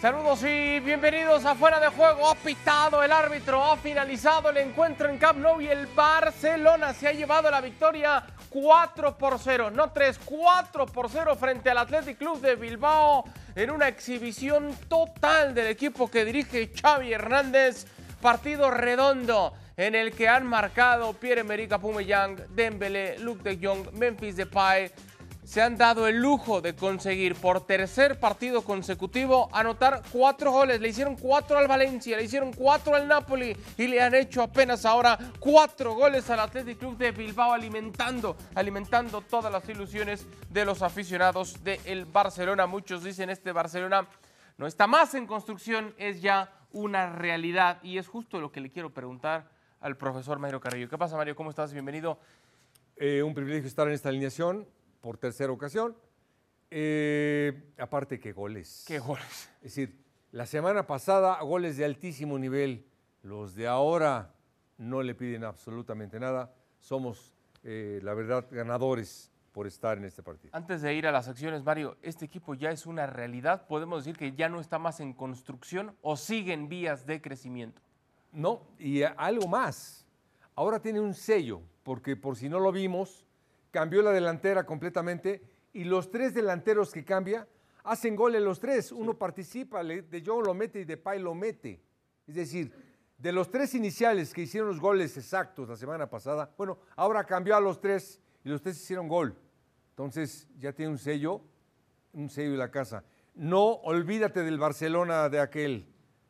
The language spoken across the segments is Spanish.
Saludos y bienvenidos a Fuera de Juego. Ha pitado el árbitro, ha finalizado el encuentro en Camp Nou y el Barcelona se ha llevado la victoria 4 por 0, no 3, 4 por 0 frente al Athletic Club de Bilbao en una exhibición total del equipo que dirige Xavi Hernández. Partido redondo en el que han marcado Pierre-Emerick Aubameyang, Dembélé, Luke de Jong, Memphis Depay, se han dado el lujo de conseguir por tercer partido consecutivo anotar cuatro goles. Le hicieron cuatro al Valencia, le hicieron cuatro al Napoli y le han hecho apenas ahora cuatro goles al Athletic Club de Bilbao, alimentando, alimentando todas las ilusiones de los aficionados del Barcelona. Muchos dicen este Barcelona no está más en construcción, es ya una realidad y es justo lo que le quiero preguntar al profesor Mario Carrillo. ¿Qué pasa, Mario? ¿Cómo estás? Bienvenido. Eh, un privilegio estar en esta alineación por tercera ocasión. Eh, aparte que goles. ¿Qué goles? Es decir, la semana pasada goles de altísimo nivel. Los de ahora no le piden absolutamente nada. Somos, eh, la verdad, ganadores por estar en este partido. Antes de ir a las acciones, Mario, ¿este equipo ya es una realidad? ¿Podemos decir que ya no está más en construcción o sigue en vías de crecimiento? No, y algo más. Ahora tiene un sello, porque por si no lo vimos, cambió la delantera completamente y los tres delanteros que cambia hacen goles los tres. Uno participa, De Jong lo mete y Depay lo mete. Es decir, de los tres iniciales que hicieron los goles exactos la semana pasada, bueno, ahora cambió a los tres y los tres hicieron gol. Entonces ya tiene un sello, un sello de la casa. No olvídate del Barcelona de aquel.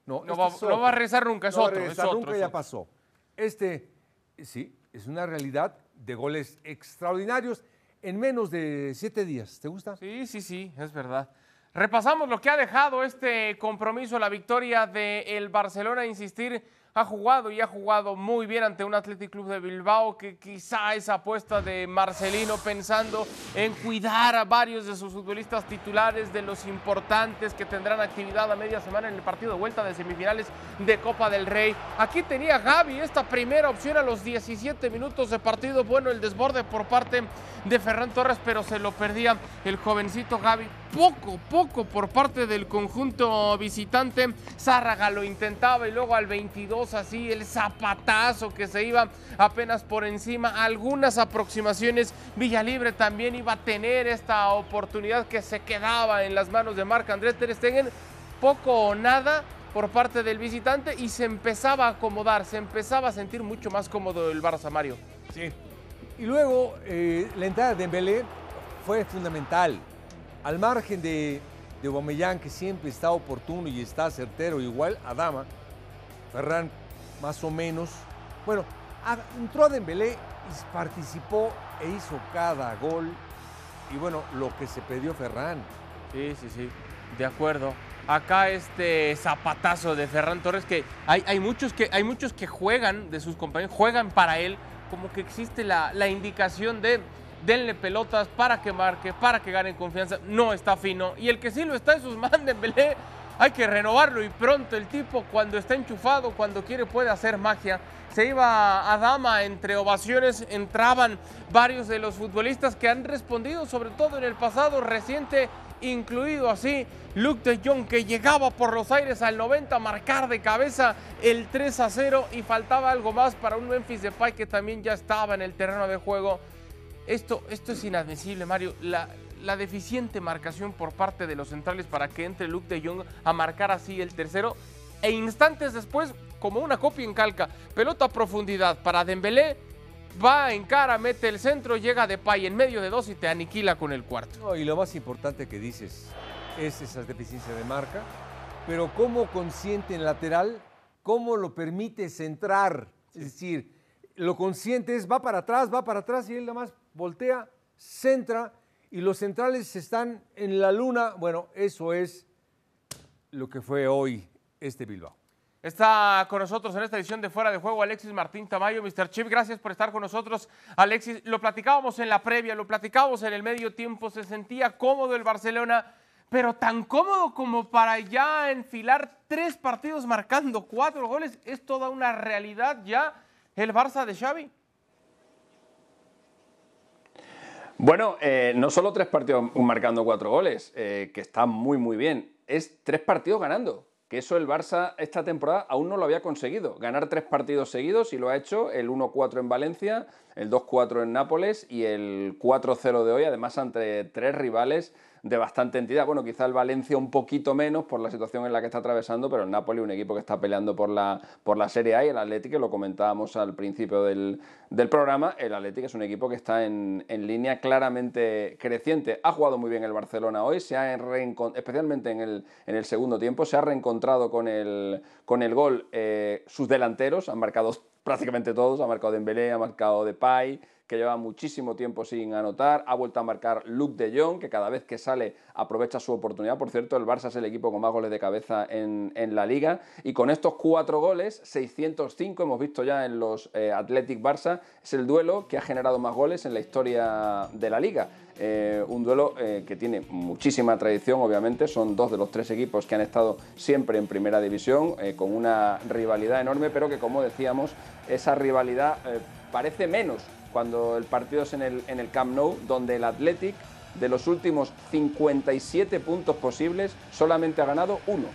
No, no, este va, a rezar nunca, es no otro. es nunca ya pasó. Este, sí, es una realidad de goles extraordinarios en menos de siete días. ¿Te gusta? Sí, sí, sí, es verdad. Repasamos lo que ha dejado este compromiso, la victoria del Barcelona, insistir ha jugado y ha jugado muy bien ante un Athletic Club de Bilbao que quizá esa apuesta de Marcelino pensando en cuidar a varios de sus futbolistas titulares, de los importantes que tendrán actividad a media semana en el partido de vuelta de semifinales de Copa del Rey. Aquí tenía Gaby esta primera opción a los 17 minutos de partido. Bueno, el desborde por parte de Ferran Torres, pero se lo perdía el jovencito Gaby. Poco, poco por parte del conjunto visitante. Zárraga lo intentaba y luego al 22 así, el zapatazo que se iba apenas por encima, algunas aproximaciones. Villalibre también iba a tener esta oportunidad que se quedaba en las manos de Marc André Ter poco o nada por parte del visitante y se empezaba a acomodar, se empezaba a sentir mucho más cómodo el Barça Mario. Sí. Y luego eh, la entrada de Dembélé fue fundamental. Al margen de, de que siempre está oportuno y está certero, igual a Dama, Ferran más o menos. Bueno, entró a Dembélé y participó e hizo cada gol. Y bueno, lo que se pidió Ferran. Sí, sí, sí, de acuerdo. Acá este zapatazo de Ferran Torres, que hay, hay, muchos, que hay muchos que juegan de sus compañeros, juegan para él, como que existe la, la indicación de denle pelotas para que marque, para que gane confianza. No está fino. Y el que sí lo está en sus manos, Dembélé hay que renovarlo y pronto el tipo cuando está enchufado, cuando quiere puede hacer magia. Se iba a dama entre ovaciones, entraban varios de los futbolistas que han respondido, sobre todo en el pasado reciente, incluido así Luke de Jong que llegaba por los aires al 90 a marcar de cabeza el 3 a 0 y faltaba algo más para un Memphis Depay que también ya estaba en el terreno de juego. Esto, esto es inadmisible, Mario. La, la deficiente marcación por parte de los centrales para que entre Luke de Jong a marcar así el tercero. E instantes después, como una copia en calca, pelota a profundidad para Dembélé, va en cara, mete el centro, llega de pay en medio de dos y te aniquila con el cuarto. y lo más importante que dices es esa deficiencia de marca, pero cómo consciente en lateral, cómo lo permite centrar. Es decir, lo consciente es va para atrás, va para atrás y él nada más voltea, centra y los centrales están en la luna. Bueno, eso es lo que fue hoy este Bilbao. Está con nosotros en esta edición de Fuera de Juego Alexis Martín Tamayo. Mr. Chip, gracias por estar con nosotros. Alexis, lo platicábamos en la previa, lo platicábamos en el medio tiempo, se sentía cómodo el Barcelona, pero tan cómodo como para ya enfilar tres partidos marcando cuatro goles. Es toda una realidad ya el Barça de Xavi. Bueno, eh, no solo tres partidos marcando cuatro goles, eh, que está muy muy bien. es tres partidos ganando que eso el Barça esta temporada aún no lo había conseguido. Ganar tres partidos seguidos y lo ha hecho el 1-4 en Valencia, el 2-4 en Nápoles y el 4-0 de hoy, además ante tres rivales de bastante entidad. Bueno, quizá el Valencia un poquito menos por la situación en la que está atravesando, pero el Napoli, un equipo que está peleando por la, por la Serie A y el Atlético, lo comentábamos al principio del, programa, el Atlético es un equipo que está en, línea claramente creciente. Ha jugado muy bien el Barcelona hoy, se ha especialmente en el, en el segundo tiempo, se ha reencontrado con el, con el gol eh, sus delanteros, han marcado prácticamente todos, ha marcado Dembélé, ha marcado Depay, que lleva muchísimo tiempo sin anotar. Ha vuelto a marcar Luke de Jong, que cada vez que sale aprovecha su oportunidad. Por cierto, el Barça es el equipo con más goles de cabeza en, la liga. Y con estos cuatro goles, 605 hemos visto ya en los eh, Athletic Barça, es el duelo que ha generado más goles en la historia de la liga. Eh, un duelo eh, que tiene muchísima tradición, obviamente, son dos de los tres equipos que han estado siempre en primera división, con una rivalidad enorme, pero que como decíamos, esa rivalidad parece menos cuando el partido es en el, en el Camp Nou, donde el Athletic de los últimos 57 puntos posibles solamente ha ganado uno.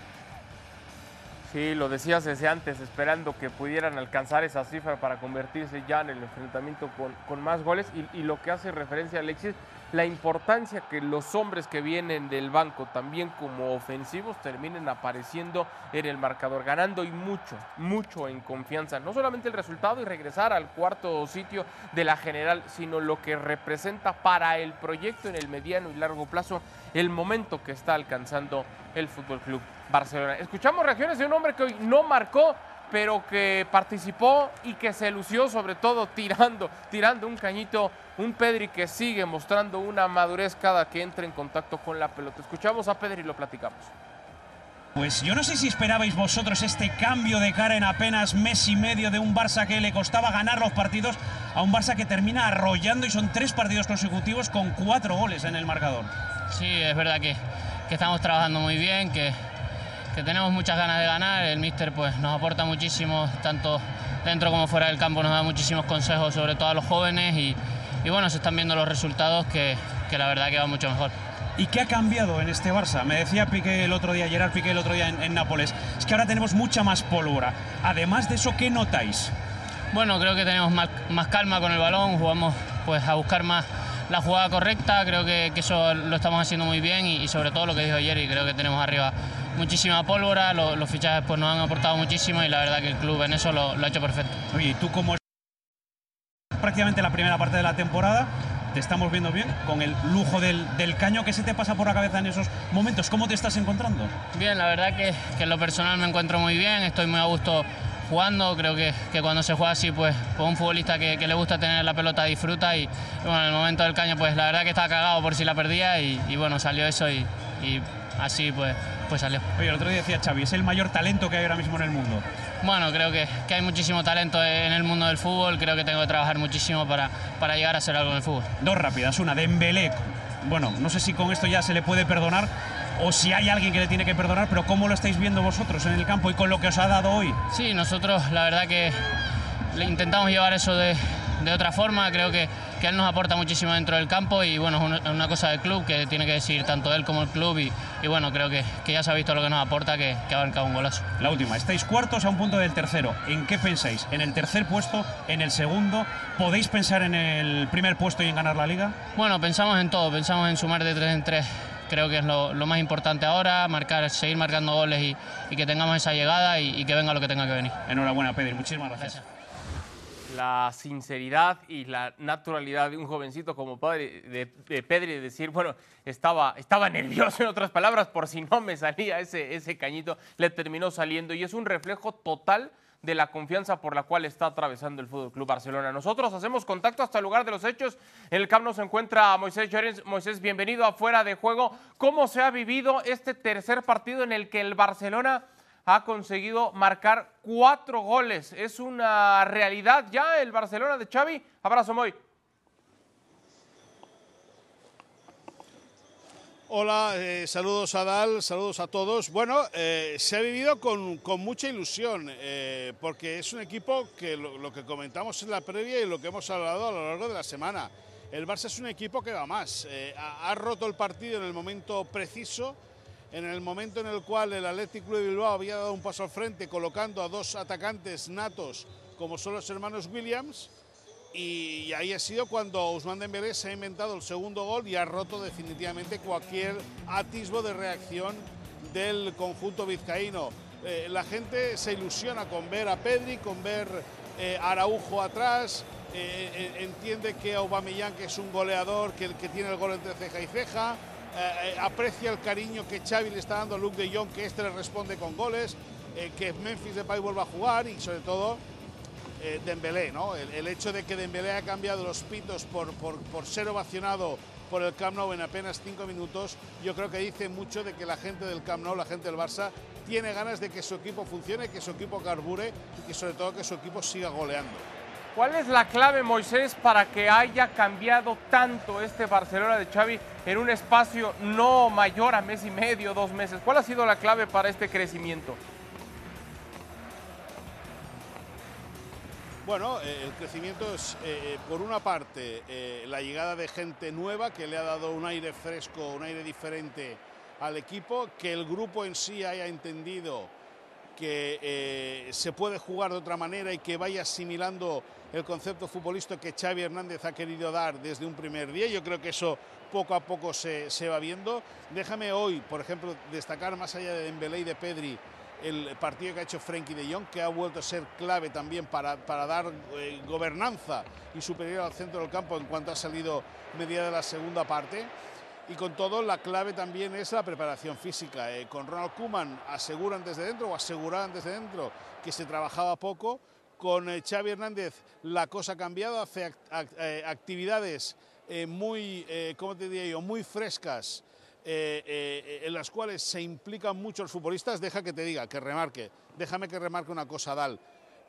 Sí, lo decías desde antes, esperando que pudieran alcanzar esa cifra para convertirse ya en el enfrentamiento con, más goles. Y, y, lo que hace referencia a Alexis la importancia que los hombres que vienen del banco, también como ofensivos, terminen apareciendo en el marcador, ganando y mucho, mucho en confianza. No solamente el resultado y regresar al cuarto sitio de la general, sino lo que representa para el proyecto en el mediano y largo plazo, el momento que está alcanzando el Fútbol Club Barcelona. Escuchamos reacciones de un hombre que hoy no marcó pero que participó y que se lució sobre todo tirando, tirando un cañito, un Pedri que sigue mostrando una madurez cada que entra en contacto con la pelota. Escuchamos a Pedri y lo platicamos. Pues yo no sé si esperabais vosotros este cambio de cara en apenas mes y medio de un Barça que le costaba ganar los partidos a un Barça que termina arrollando y son tres partidos consecutivos con cuatro goles en el marcador. Sí, es verdad que, que estamos trabajando muy bien, que, que tenemos muchas ganas de ganar. El míster pues, nos aporta muchísimo, tanto dentro como fuera del campo, nos da muchísimos consejos, sobre todo a los jóvenes. Y, bueno, se están viendo los resultados que, la verdad que va mucho mejor. ¿Y qué ha cambiado en este Barça? Me decía Piqué el otro día, Gerard Piqué el otro día en, Nápoles, es que ahora tenemos mucha más pólvora. Además de eso, ¿qué notáis? Bueno, creo que tenemos más, calma con el balón, jugamos pues a buscar más la jugada correcta, creo que, eso lo estamos haciendo muy bien y, y, sobre todo lo que dijo ayer y creo que tenemos arriba muchísima pólvora, los, fichajes pues, nos han aportado muchísimo y la verdad que el club en eso lo, ha hecho perfecto. Oye, tú como prácticamente la primera parte de la temporada, te estamos viendo bien, con el lujo del, caño. ¿Qué se te pasa por la cabeza en esos momentos? ¿Cómo te estás encontrando? Bien, la verdad que, que en lo personal me encuentro muy bien, estoy muy a gusto jugando, creo que, que cuando se juega así, pues, pues un futbolista que, le gusta tener la pelota disfruta y, bueno, en el momento del caño, pues la verdad que estaba cagado por si la perdía y, bueno, salió eso y, y así pues pues salió. Oye, el otro día decía Xavi, es el mayor talento que hay ahora mismo en el mundo. Bueno, creo que, que, hay muchísimo talento en el mundo del fútbol, creo que tengo que trabajar muchísimo para, para llegar a ser algo en el fútbol. Dos rápidas, una, de Dembélé, bueno, no sé si con esto ya se le puede perdonar o si hay alguien que le tiene que perdonar, pero ¿cómo lo estáis viendo vosotros en el campo y con lo que os ha dado hoy? Sí, nosotros la verdad que intentamos llevar eso de, de otra forma, creo que que él nos aporta muchísimo dentro del campo y bueno, es una, cosa del club que tiene que decir tanto él como el club y, bueno, creo que, que, ya se ha visto lo que nos aporta, que, que ha marcado un golazo. La última, estáis cuartos a un punto del tercero. ¿En qué pensáis? ¿En el tercer puesto? ¿En el segundo? ¿Podéis pensar en el primer puesto y en ganar la liga? Bueno, pensamos en todo, pensamos en sumar de tres en tres creo que es lo, más importante ahora, marcar, seguir marcando goles y, que tengamos esa llegada y, que venga lo que tenga que venir. Enhorabuena, Pedro. Muchísimas gracias la sinceridad y la naturalidad de un jovencito como padre de, de Pedri, decir, bueno, estaba, estaba nervioso en otras palabras, por si no me salía ese, ese cañito, le terminó saliendo y es un reflejo total de la confianza por la cual está atravesando el Fútbol Club Barcelona. Nosotros hacemos contacto hasta el lugar de los hechos. En el campo se encuentra Moisés Llorens. Moisés, bienvenido a Fuera de Juego. ¿Cómo se ha vivido este tercer partido en el que el Barcelona ha conseguido marcar cuatro goles. Es una realidad ya el Barcelona de Xavi. Abrazo, Moy. Hola, eh, saludos a Dal, saludos a todos. Bueno, eh, se ha vivido con, mucha ilusión, eh, porque es un equipo que lo, que comentamos en la previa y lo que hemos hablado a lo largo de la semana. El Barça es un equipo que va más, ha roto el partido en el momento preciso en el momento en el cual el Athletic Club de Bilbao había dado un paso al frente colocando a dos atacantes natos como son los hermanos Williams y ahí ha sido cuando Ousmane Dembélé se ha inventado el segundo gol y ha roto definitivamente cualquier atisbo de reacción del conjunto vizcaíno. Eh, la gente se ilusiona con ver a Pedri, con ver eh, a Araujo atrás, eh, entiende que Aubameyang que es un goleador, que tiene el gol entre ceja y ceja, aprecia el cariño que Xavi le está dando a Luke de Jong, que este le responde con goles, que Memphis Depay vuelva a jugar y sobre todo Dembélé, ¿no? El, hecho de que Dembélé ha cambiado los pitos por, por, por ser ovacionado por el Camp Nou en apenas cinco minutos, yo creo que dice mucho de que la gente del Camp Nou, la gente del Barça, tiene ganas de que su equipo funcione, que su equipo carbure y que sobre todo que su equipo siga goleando. ¿Cuál es la clave, Moisés, para que haya cambiado tanto este Barcelona de Xavi en un espacio no mayor a mes y medio, dos meses? ¿Cuál ha sido la clave para este crecimiento? Bueno, eh, el crecimiento es, eh, eh, por una parte, la llegada de gente nueva que le ha dado un aire fresco, un aire diferente al equipo, que el grupo en sí haya entendido que se puede jugar de otra manera y que vaya asimilando el concepto futbolista que Xavi Hernández ha querido dar desde un primer día. Yo creo que eso poco a poco se, va viendo. Déjame hoy, por ejemplo, destacar más allá de Dembélé y de Pedri, el partido que ha hecho Frenkie de Jong, que ha vuelto a ser clave también para, dar eh, gobernanza y superior al centro del campo en cuanto ha salido media de la segunda parte. Y con todo, la clave también es la preparación física. Eh, con Ronald Koeman aseguran desde dentro o aseguraban desde dentro que se trabajaba poco. Con eh, Xavi Hernández la cosa ha cambiado, hace actividades muy, ¿cómo te yo?, muy frescas eh, eh, en las cuales se implican muchos futbolistas, deja que te diga, que remarque, déjame que remarque una cosa, Dal.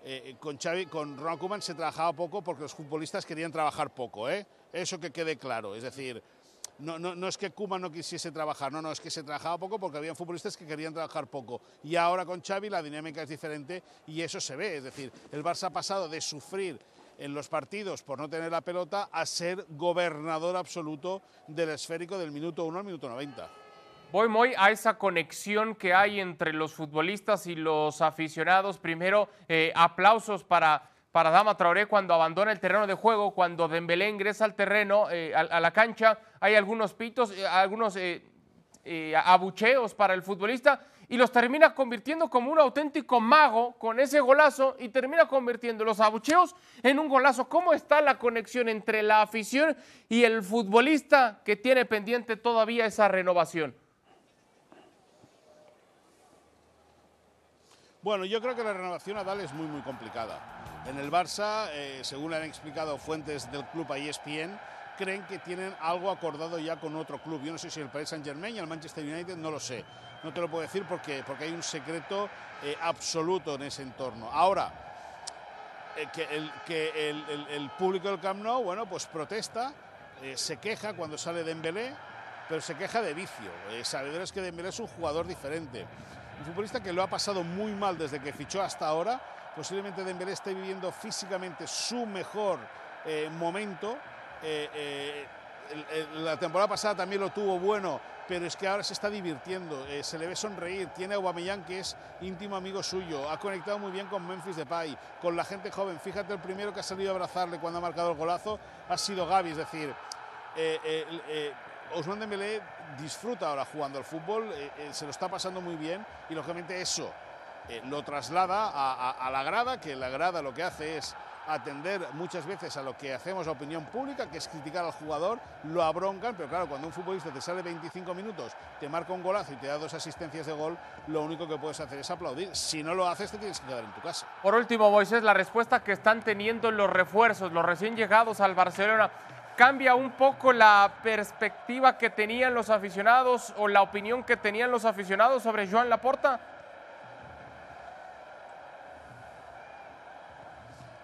Eh, con Xavi, con Ronald Koeman se trabajaba poco porque los futbolistas querían trabajar poco, ¿eh? Eso que quede claro, es decir, no, no, no, es que Koeman no quisiese trabajar, no, no, es que se trabajaba poco porque había futbolistas que querían trabajar poco. Y ahora con Xavi la dinámica es diferente y eso se ve, es decir, el Barça ha pasado de sufrir en los partidos por no tener la pelota a ser gobernador absoluto del esférico del minuto 1 al minuto 90. Voy muy a esa conexión que hay entre los futbolistas y los aficionados. Primero, eh, aplausos para, para Dama Traoré cuando abandona el terreno de juego, cuando Dembélé ingresa al terreno, eh, a, la cancha. Hay algunos pitos, eh, algunos abucheos para el futbolista y los termina convirtiendo como un auténtico mago con ese golazo y termina convirtiendo los abucheos en un golazo. ¿Cómo está la conexión entre la afición y el futbolista que tiene pendiente todavía esa renovación? Bueno, yo creo que la renovación a Dal es muy, muy complicada. En el Barça, eh, según han explicado fuentes del club a ESPN, creen que tienen algo acordado ya con otro club. Yo no sé si el Paris Saint Germain y el Manchester United, no lo sé. No te lo puedo decir porque, porque hay un secreto eh, absoluto en ese entorno. Ahora, eh, que, el, que el, público del Camp Nou, bueno, pues protesta, eh, se queja cuando sale Dembélé, pero se queja de vicio. sabedores que Dembélé es un jugador diferente. Un futbolista que lo ha pasado muy mal desde que fichó hasta ahora. Posiblemente Dembélé esté viviendo físicamente su mejor momento. la temporada pasada también lo tuvo bueno pero es que ahora se está divirtiendo, eh, se le ve sonreír, tiene a Aubameyang que es íntimo amigo suyo, ha conectado muy bien con Memphis Depay, con la gente joven, fíjate el primero que ha salido a abrazarle cuando ha marcado el golazo ha sido Gaby, es decir, eh, eh, eh Ousmane Dembélé disfruta ahora jugando al fútbol, se lo está pasando muy bien. Y lógicamente eso lo traslada a la grada, que la grada lo que hace es atender muchas veces a lo que hacemos la opinión pública, que es criticar al jugador, lo abroncan, pero claro, cuando un futbolista te sale 25 minutos, te marca un golazo y te da dos asistencias de gol, lo único que puedes hacer es aplaudir. Si no lo haces, te tienes que quedar en tu casa. Por último, Moisés, la respuesta que están teniendo los refuerzos, los recién llegados al Barcelona, ¿cambia un poco la perspectiva que tenían los aficionados o la opinión que tenían los aficionados sobre Joan Laporta?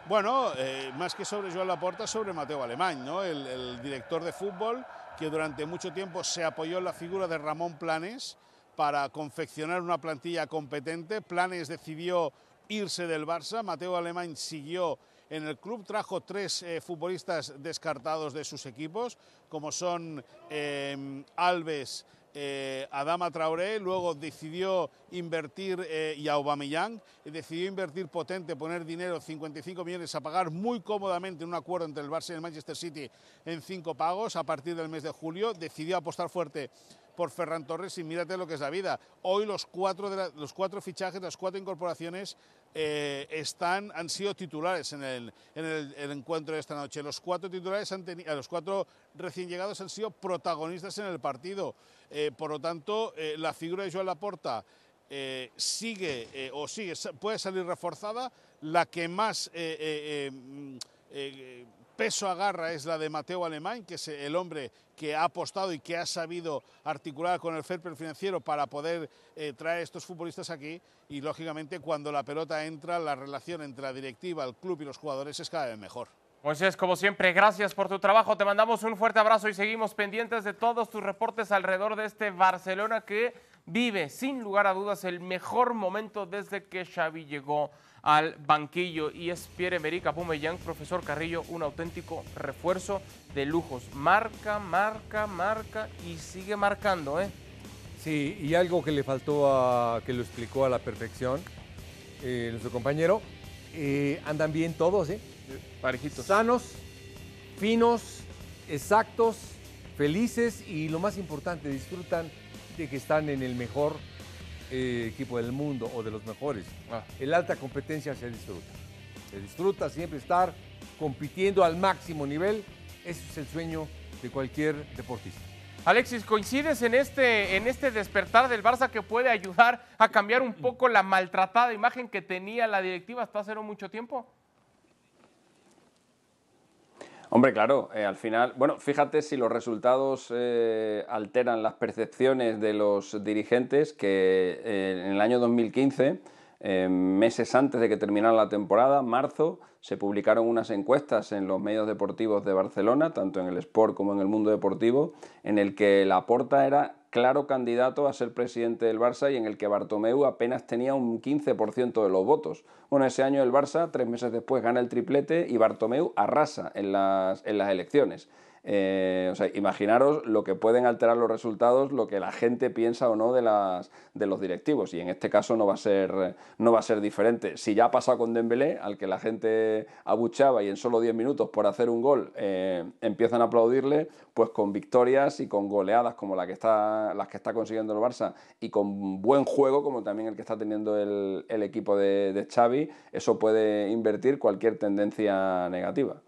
Bueno, eh, más que sobre Joan Laporta, sobre Mateo Alemán, ¿no? el, director de fútbol que durante mucho tiempo se apoyó en la figura de Ramón Planes para confeccionar una plantilla competente. Planes decidió irse del Barça, Mateo Alemán siguió en el club, trajo tres eh, futbolistas descartados de sus equipos, como son eh, Alves, eh, Adama Traoré, luego decidió invertir, eh, y a Aubameyang, decidió invertir potente, poner dinero, 55 millones, a pagar muy cómodamente un acuerdo entre el Barça y el Manchester City en cinco pagos a partir del mes de julio, decidió apostar fuerte por Ferran Torres y mírate lo que es la vida. Hoy los cuatro, de los cuatro fichajes, las cuatro incorporaciones eh, están, han sido titulares en, el, en el, encuentro de esta noche. Los cuatro titulares han tenido, los cuatro recién llegados han sido protagonistas en el partido. Eh, por lo tanto, eh, la figura de Joan Laporta sigue o sigue, puede salir reforzada. La que más mm, peso agarra es la de Mateo Alemán, que es el hombre que ha apostado y que ha sabido articular con el fair financiero para poder eh, traer estos futbolistas aquí y lógicamente cuando la pelota entra la relación entre la directiva, el club y los jugadores es cada vez mejor. Pues es como siempre, gracias por tu trabajo, te mandamos un fuerte abrazo y seguimos pendientes de todos tus reportes alrededor de este Barcelona que vive sin lugar a dudas el mejor momento desde que Xavi llegó al banquillo y es Pierre-Emerick Aubameyang, profesor Carrillo, un auténtico refuerzo de lujos. Marca, marca, marca y sigue marcando, ¿eh? Sí, y algo que le faltó a, que lo explicó a la perfección eh, nuestro compañero, eh, andan bien todos, ¿eh? Parejitos. Sanos, finos, exactos, felices y lo más importante, disfrutan de que están en el mejor eh, equipo del mundo o de los mejores. Ah. En la alta competencia se disfruta. Se disfruta siempre estar compitiendo al máximo nivel. Ese es el sueño de cualquier deportista. Alexis, ¿coincides en este, en este despertar del Barça que puede ayudar a cambiar un poco la maltratada imagen que tenía la directiva hasta hace no mucho tiempo? Hombre, claro, eh, al final, bueno, fíjate si los resultados eh, alteran las percepciones de los dirigentes que eh, en el año 2015, meses antes de que terminara la temporada, marzo, se publicaron unas encuestas en los medios deportivos de Barcelona, tanto en el Sport como en el mundo deportivo, en el que la porta era claro candidato a ser presidente del Barça y en el que Bartomeu apenas tenía un 15% de los votos. Bueno, ese año el Barça, tres meses después, gana el triplete y Bartomeu arrasa en las, en las elecciones. Eh, o sea, imaginaros lo que pueden alterar los resultados, lo que la gente piensa o no de, las, de los directivos. Y en este caso no va, a ser, no va a ser diferente. Si ya ha pasado con Dembélé, al que la gente abuchaba y en solo 10 minutos por hacer un gol eh, empiezan a aplaudirle, pues con victorias y con goleadas como la que está, las que está consiguiendo el Barça y con buen juego como también el que está teniendo el, equipo de, de Xavi, eso puede invertir cualquier tendencia negativa.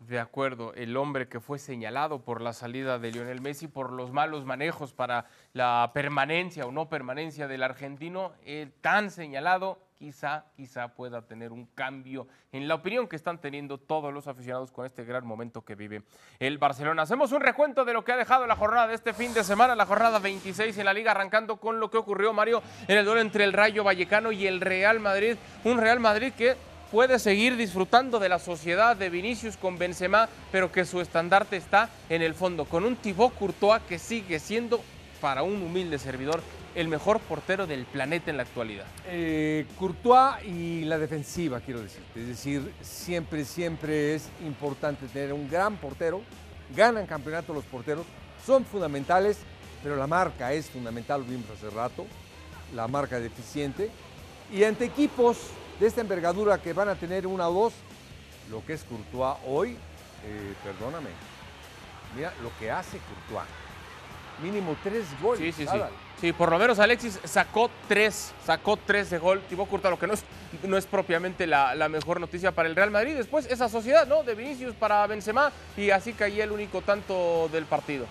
De acuerdo, el hombre que fue señalado por la salida de Lionel Messi por los malos manejos para la permanencia o no permanencia del argentino, el tan señalado, quizá, quizá pueda tener un cambio en la opinión que están teniendo todos los aficionados con este gran momento que vive el Barcelona. Hacemos un recuento de lo que ha dejado la jornada de este fin de semana, la jornada 26 en la liga, arrancando con lo que ocurrió, Mario, en el duelo entre el Rayo Vallecano y el Real Madrid. Un Real Madrid que puede seguir disfrutando de la sociedad de Vinicius con Benzema, pero que su estandarte está en el fondo, con un Thibaut Courtois que sigue siendo, para un humilde servidor, el mejor portero del planeta en la actualidad. Eh, Courtois y la defensiva, quiero decir. Es decir, siempre, siempre es importante tener un gran portero. Ganan campeonato los porteros, son fundamentales, pero la marca es fundamental, lo vimos hace rato, la marca deficiente. Y ante equipos de esta envergadura que van a tener una o dos, lo que es Courtois hoy, eh, perdóname, mira lo que hace Courtois. Mínimo tres goles. Sí, sí, sí. Sí, por lo menos Alexis sacó tres, sacó tres de gol. Thibaut Courtois, lo que no es, no es propiamente la, la, mejor noticia para el Real Madrid. Después esa sociedad, ¿no? De Vinicius para Benzema y así caía el único tanto del partido.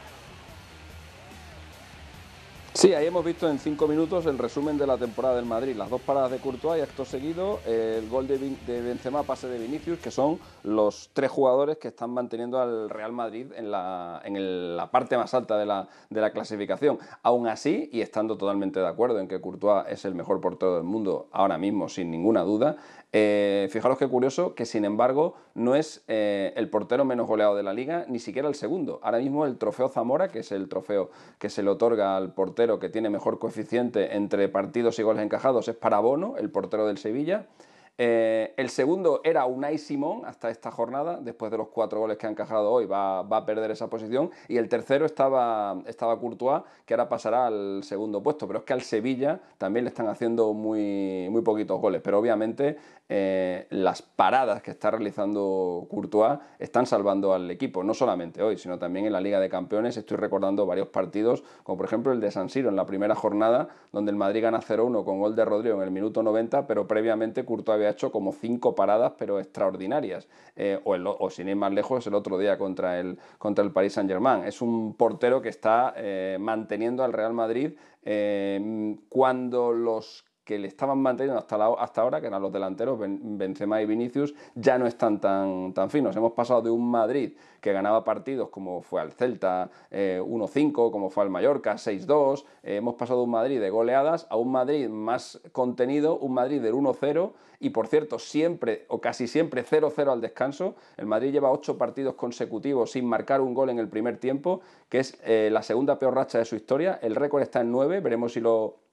Sí, ahí hemos visto en cinco minutos el resumen de la temporada del Madrid. Las dos paradas de Courtois y acto seguido el gol de, Benzema, pase de Vinicius, que son los tres jugadores que están manteniendo al Real Madrid en la, en la parte más alta de la, de la, clasificación. Aún así, y estando totalmente de acuerdo en que Courtois es el mejor portero del mundo ahora mismo, sin ninguna duda, eh, fijaros qué curioso que sin embargo no es eh, el portero menos goleado de la liga, ni siquiera el segundo. Ahora mismo el trofeo Zamora, que es el trofeo que se le otorga al portero que tiene mejor coeficiente entre partidos y goles encajados, es para Bono, el portero del Sevilla. Eh, el segundo era Unai Simón hasta esta jornada, después de los cuatro goles que ha encajado hoy, va, a perder esa posición. Y el tercero estaba, estaba Courtois, que ahora pasará al segundo puesto. Pero es que al Sevilla también le están haciendo muy, muy poquitos goles. Pero obviamente eh, las paradas que está realizando Courtois están salvando al equipo, no solamente hoy, sino también en la Liga de Campeones. Estoy recordando varios partidos, como por ejemplo el de San Siro en la primera jornada, donde el Madrid gana 0-1 con gol de Rodrigo en el minuto 90, pero previamente Courtois hecho como cinco paradas, pero extraordinarias. Eh, o, sin ir más lejos, el otro día contra el, contra el Paris Saint-Germain. Es un portero que está eh, manteniendo al Real Madrid eh, cuando los que le estaban manteniendo hasta, ahora, que eran los delanteros, Benzema y Vinicius, ya no están tan, tan finos. Hemos pasado de un Madrid que ganaba partidos como fue al Celta 1-5, como fue al Mallorca 6-2, hemos pasado de un Madrid de goleadas a un Madrid más contenido, un Madrid del 1-0 y por cierto, siempre o casi siempre 0-0 al descanso. El Madrid lleva ocho partidos consecutivos sin marcar un gol en el primer tiempo, que es eh, la segunda peor racha de su historia. El récord está en 9, veremos si lo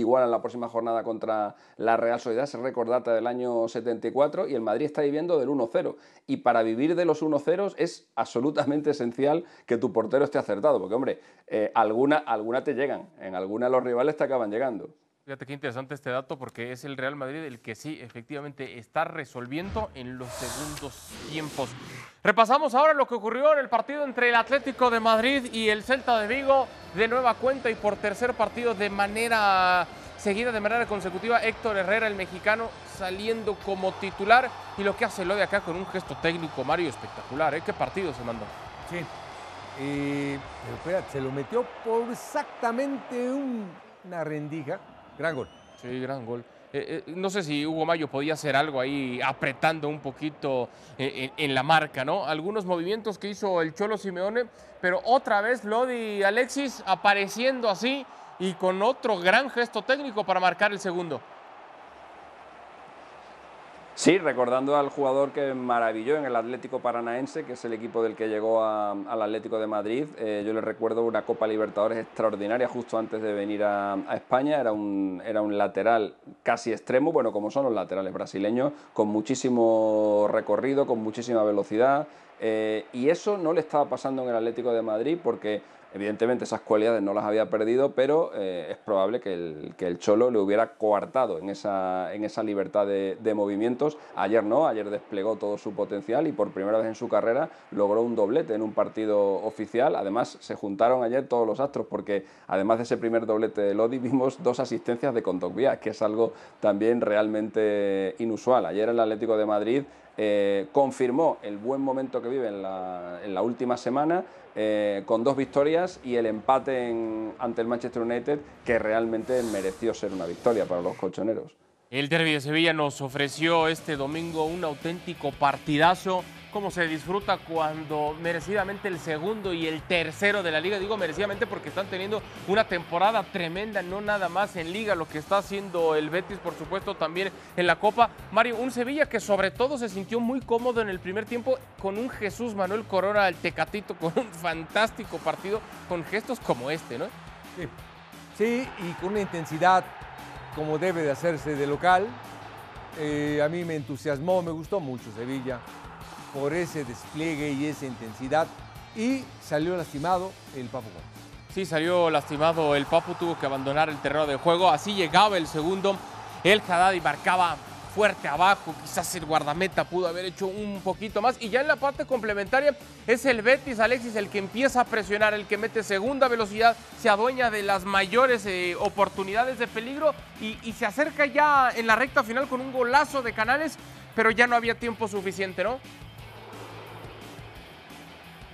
igual en la próxima jornada contra la Real Sociedad, es récord data del año 74 y el Madrid está viviendo del 1-0. Y para vivir de los 1-0 es absolutamente esencial que tu portero esté acertado, porque hombre, eh, alguna, alguna te llegan, en alguna los rivales te acaban llegando. Fíjate qué interesante este dato porque es el Real Madrid el que sí efectivamente está resolviendo en los segundos tiempos. Repasamos ahora lo que ocurrió en el partido entre el Atlético de Madrid y el Celta de Vigo de nueva cuenta y por tercer partido de manera seguida, de manera consecutiva, Héctor Herrera, el mexicano, saliendo como titular y lo que hace lo de acá con un gesto técnico, Mario, espectacular. ¿eh? ¿Qué partido se mandó? Sí. Eh, pero se lo metió por exactamente una rendija Gran gol. Sí, gran gol. Eh, eh, no sé si Hugo Mayo podía hacer algo ahí apretando un poquito eh, en, la marca, ¿no? Algunos movimientos que hizo el Cholo Simeone, pero otra vez Lodi Alexis apareciendo así y con otro gran gesto técnico para marcar el segundo. Sí, recordando al jugador que maravilló en el Atlético Paranaense, que es el equipo del que llegó al Atlético de Madrid. Eh, yo le recuerdo una Copa Libertadores extraordinaria justo antes de venir a, España. Era un, era un lateral casi extremo, bueno, como son los laterales brasileños, con muchísimo recorrido, con muchísima velocidad. Eh, y eso no le estaba pasando en el Atlético de Madrid porque Evidentemente esas cualidades no las había perdido, pero eh, es probable que el, Cholo le hubiera coartado en esa, en esa libertad de, movimientos. Ayer no, ayer desplegó todo su potencial y por primera vez en su carrera logró un doblete en un partido oficial. Además, se juntaron ayer todos los astros porque además de ese primer doblete de Lodi vimos dos asistencias de Contogbia, que es algo también realmente inusual. Ayer el Atlético de Madrid eh, confirmó el buen momento que vive en la, en la última semana eh, con dos victorias y el empate ante el Manchester United, que realmente mereció ser una victoria para los colchoneros. El Derby de Sevilla nos ofreció este domingo un auténtico partidazo cómo se disfruta cuando merecidamente el segundo y el tercero de la liga, digo merecidamente porque están teniendo una temporada tremenda, no nada más en liga, lo que está haciendo el Betis, por supuesto, también en la Copa. Mario, un Sevilla que sobre todo se sintió muy cómodo en el primer tiempo con un Jesús Manuel Corona al Tecatito, con un fantástico partido, con gestos como este, ¿no? Sí, sí y con una intensidad como debe de hacerse de local. Eh, a mí me entusiasmó, me gustó mucho Sevilla por ese despliegue y esa intensidad. Y salió lastimado el Papu Sí, salió lastimado el Papu, tuvo que abandonar el terreno de juego. Así llegaba el segundo. El Haddad y marcaba fuerte abajo, quizás el guardameta pudo haber hecho un poquito más. Y ya en la parte complementaria es el Betis, Alexis, el que empieza a presionar, el que mete segunda velocidad, se adueña de las mayores eh, oportunidades de peligro y, se acerca ya en la recta final con un golazo de Canales, pero ya no había tiempo suficiente, ¿no?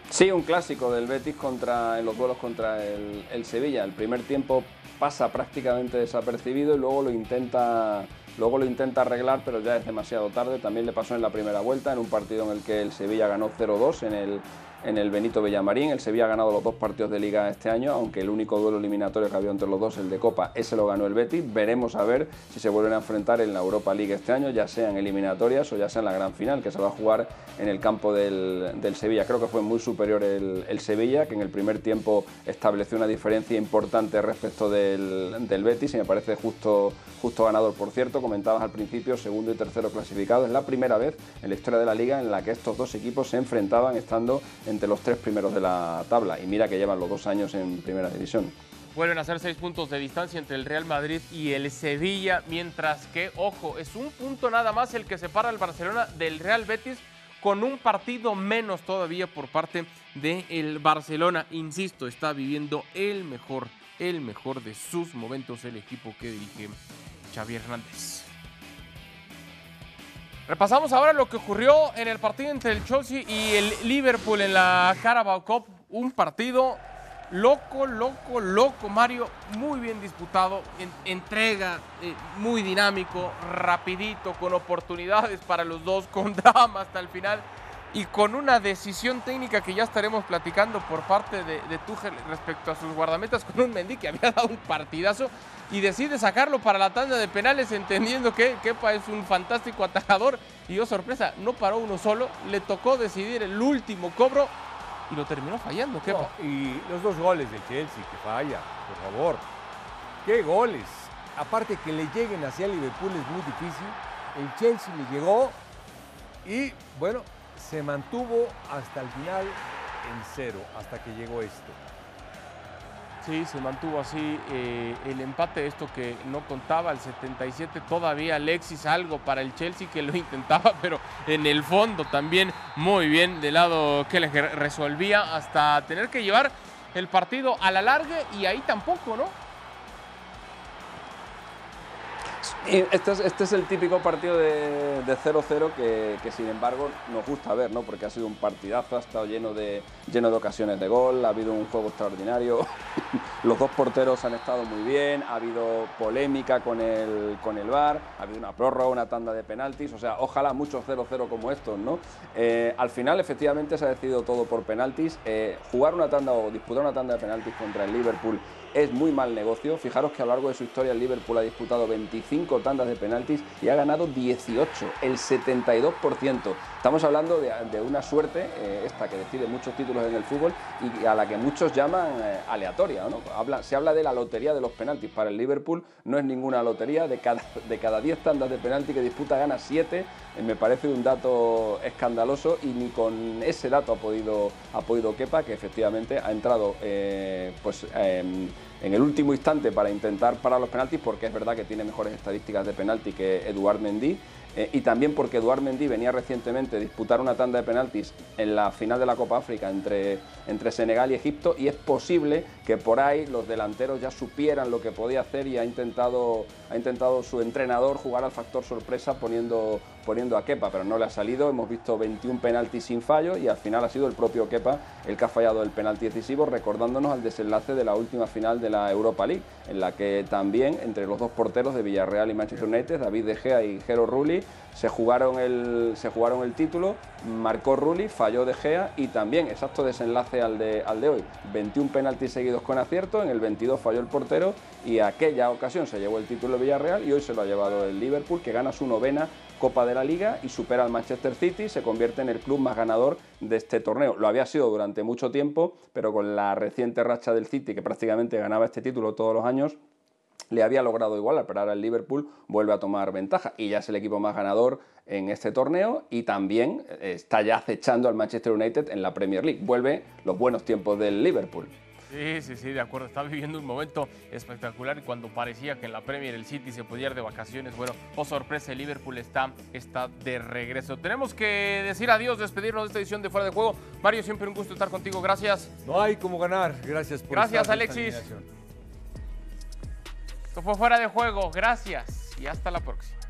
Sí, un clásico del Betis contra, en los duelos contra el, Sevilla. El primer tiempo pasa prácticamente desapercibido y luego lo intenta luego lo intenta arreglar, pero ya es demasiado tarde. También le pasó en la primera vuelta, en un partido en el que el Sevilla ganó 0-2 en el, en el Benito Villamarín. El Sevilla ha ganado los dos partidos de liga este año, aunque el único duelo eliminatorio que había entre los dos, el de Copa, ese lo ganó el Betis. Veremos a ver si se vuelven a enfrentar en la Europa League este año, ya sea en eliminatorias o ya sea en la gran final, que se va a jugar en el campo del, Sevilla. Creo que fue muy superior el, Sevilla, que en el primer tiempo estableció una diferencia importante respecto del, del Betis y me parece justo, justo ganador. Por cierto, comentabas al principio, segundo y tercero clasificado. Es la primera vez en la historia de la liga en la que estos dos equipos se enfrentaban estando entre los tres primeros de la tabla. Y mira que llevan los dos años en primera división. Vuelven a ser seis puntos de distancia entre el Real Madrid y el Sevilla, mientras que, ojo, es un punto nada más el que separa al Barcelona del Real Betis con un partido menos todavía por parte del Barcelona. Insisto, está viviendo el mejor, el mejor de sus momentos el equipo que dirige Xavi Hernández. Repasamos ahora lo que ocurrió en el partido entre el Chelsea y el Liverpool en la Carabao Cup. Un partido loco, loco, loco, Mario. Muy bien disputado. entrega, eh, muy dinámico, rapidito, con oportunidades para los dos, con drama hasta el final y con una decisión técnica que ya estaremos platicando por parte de, de respecto a sus guardametas con un Mendy que había dado un partidazo y decide sacarlo para la tanda de penales entendiendo que Kepa es un fantástico atajador y oh sorpresa, no paró uno solo, le tocó decidir el último cobro y lo terminó fallando Kepa. y los dos goles del Chelsea que falla, por favor. ¿Qué goles? Aparte que le lleguen hacia Liverpool es muy difícil. El Chelsea le llegó y bueno, se mantuvo hasta el final en cero, hasta que llegó esto. Sí, se mantuvo así eh, el empate, esto que no contaba, el 77, todavía Alexis algo para el Chelsea que lo intentaba, pero en el fondo también muy bien del lado que resolvía hasta tener que llevar el partido a la larga y ahí tampoco, ¿no? Este es, este es, el típico partido de 0-0 que, sin embargo nos gusta ver, ¿no? Porque ha sido un partidazo, ha estado lleno de, lleno de ocasiones de gol, ha habido un juego extraordinario, los dos porteros han estado muy bien, ha habido polémica con el, con el VAR, ha habido una prórroga, una tanda de penaltis, o sea, ojalá muchos 0-0 como estos, ¿no? Eh, al final efectivamente se ha decidido todo por penaltis, eh, jugar una tanda o disputar una tanda de penaltis contra el Liverpool es muy mal negocio. Fijaros que a lo largo de su historia el Liverpool ha disputado 25 tandas de penaltis y ha ganado 18, el 72%. Estamos hablando de, una suerte, eh, esta que decide muchos títulos en el fútbol y a la que muchos llaman eh, aleatoria. ¿no? Habla, se habla de la lotería de los penaltis. Para el Liverpool no es ninguna lotería. De cada, de cada 10 tandas de penalti que disputa gana 7. Eh, me parece un dato escandaloso y ni con ese dato ha podido, ha podido Kepa, que efectivamente ha entrado pues, em, en el último instante para intentar parar los penaltis, porque es verdad que tiene mejores estadísticas de penalti que Eduard Mendy. Eh, y también porque Eduard Mendy venía recientemente a disputar una tanda de penaltis en la final de la Copa África entre, entre Senegal y Egipto y es posible que por ahí los delanteros ya supieran lo que podía hacer y ha intentado, ha intentado su entrenador jugar al factor sorpresa poniendo, poniendo a Kepa, pero no le ha salido. Hemos visto 21 penaltis sin fallo y al final ha sido el propio Kepa el que ha fallado el penalti decisivo, recordándonos al desenlace de la última final de la Europa League, en la que también entre los dos porteros de Villarreal y Manchester United, David De Gea y Jero Rulli, se jugaron el, se jugaron el título, marcó Rulli, falló De Gea y también, exacto desenlace al de, al de hoy, 21 penaltis seguidos con acierto, en el 22 falló el portero y aquella ocasión se llevó el título de Villarreal y hoy se lo ha llevado el Liverpool, que gana su novena Copa de la Liga y supera al Manchester City, se convierte en el club más ganador de este torneo. Lo había sido durante mucho tiempo, pero con la reciente racha del City, que prácticamente ganaba este título todos los años, le había logrado igualar, pero ahora el Liverpool vuelve a tomar ventaja y ya es el equipo más ganador en este torneo y también está ya acechando al Manchester United en la Premier League. Vuelve los buenos tiempos del Liverpool. Sí, sí, sí, de acuerdo. Está viviendo un momento espectacular y cuando parecía que en la Premier el City se podía ir de vacaciones, bueno, oh sorpresa, el Liverpool está, está de regreso. Tenemos que decir adiós, despedirnos de esta edición de Fuera de Juego. Mario, siempre un gusto estar contigo. Gracias. No hay como ganar. Gracias por Gracias, Alexis. Esto fue Fuera de Juego. Gracias y hasta la próxima.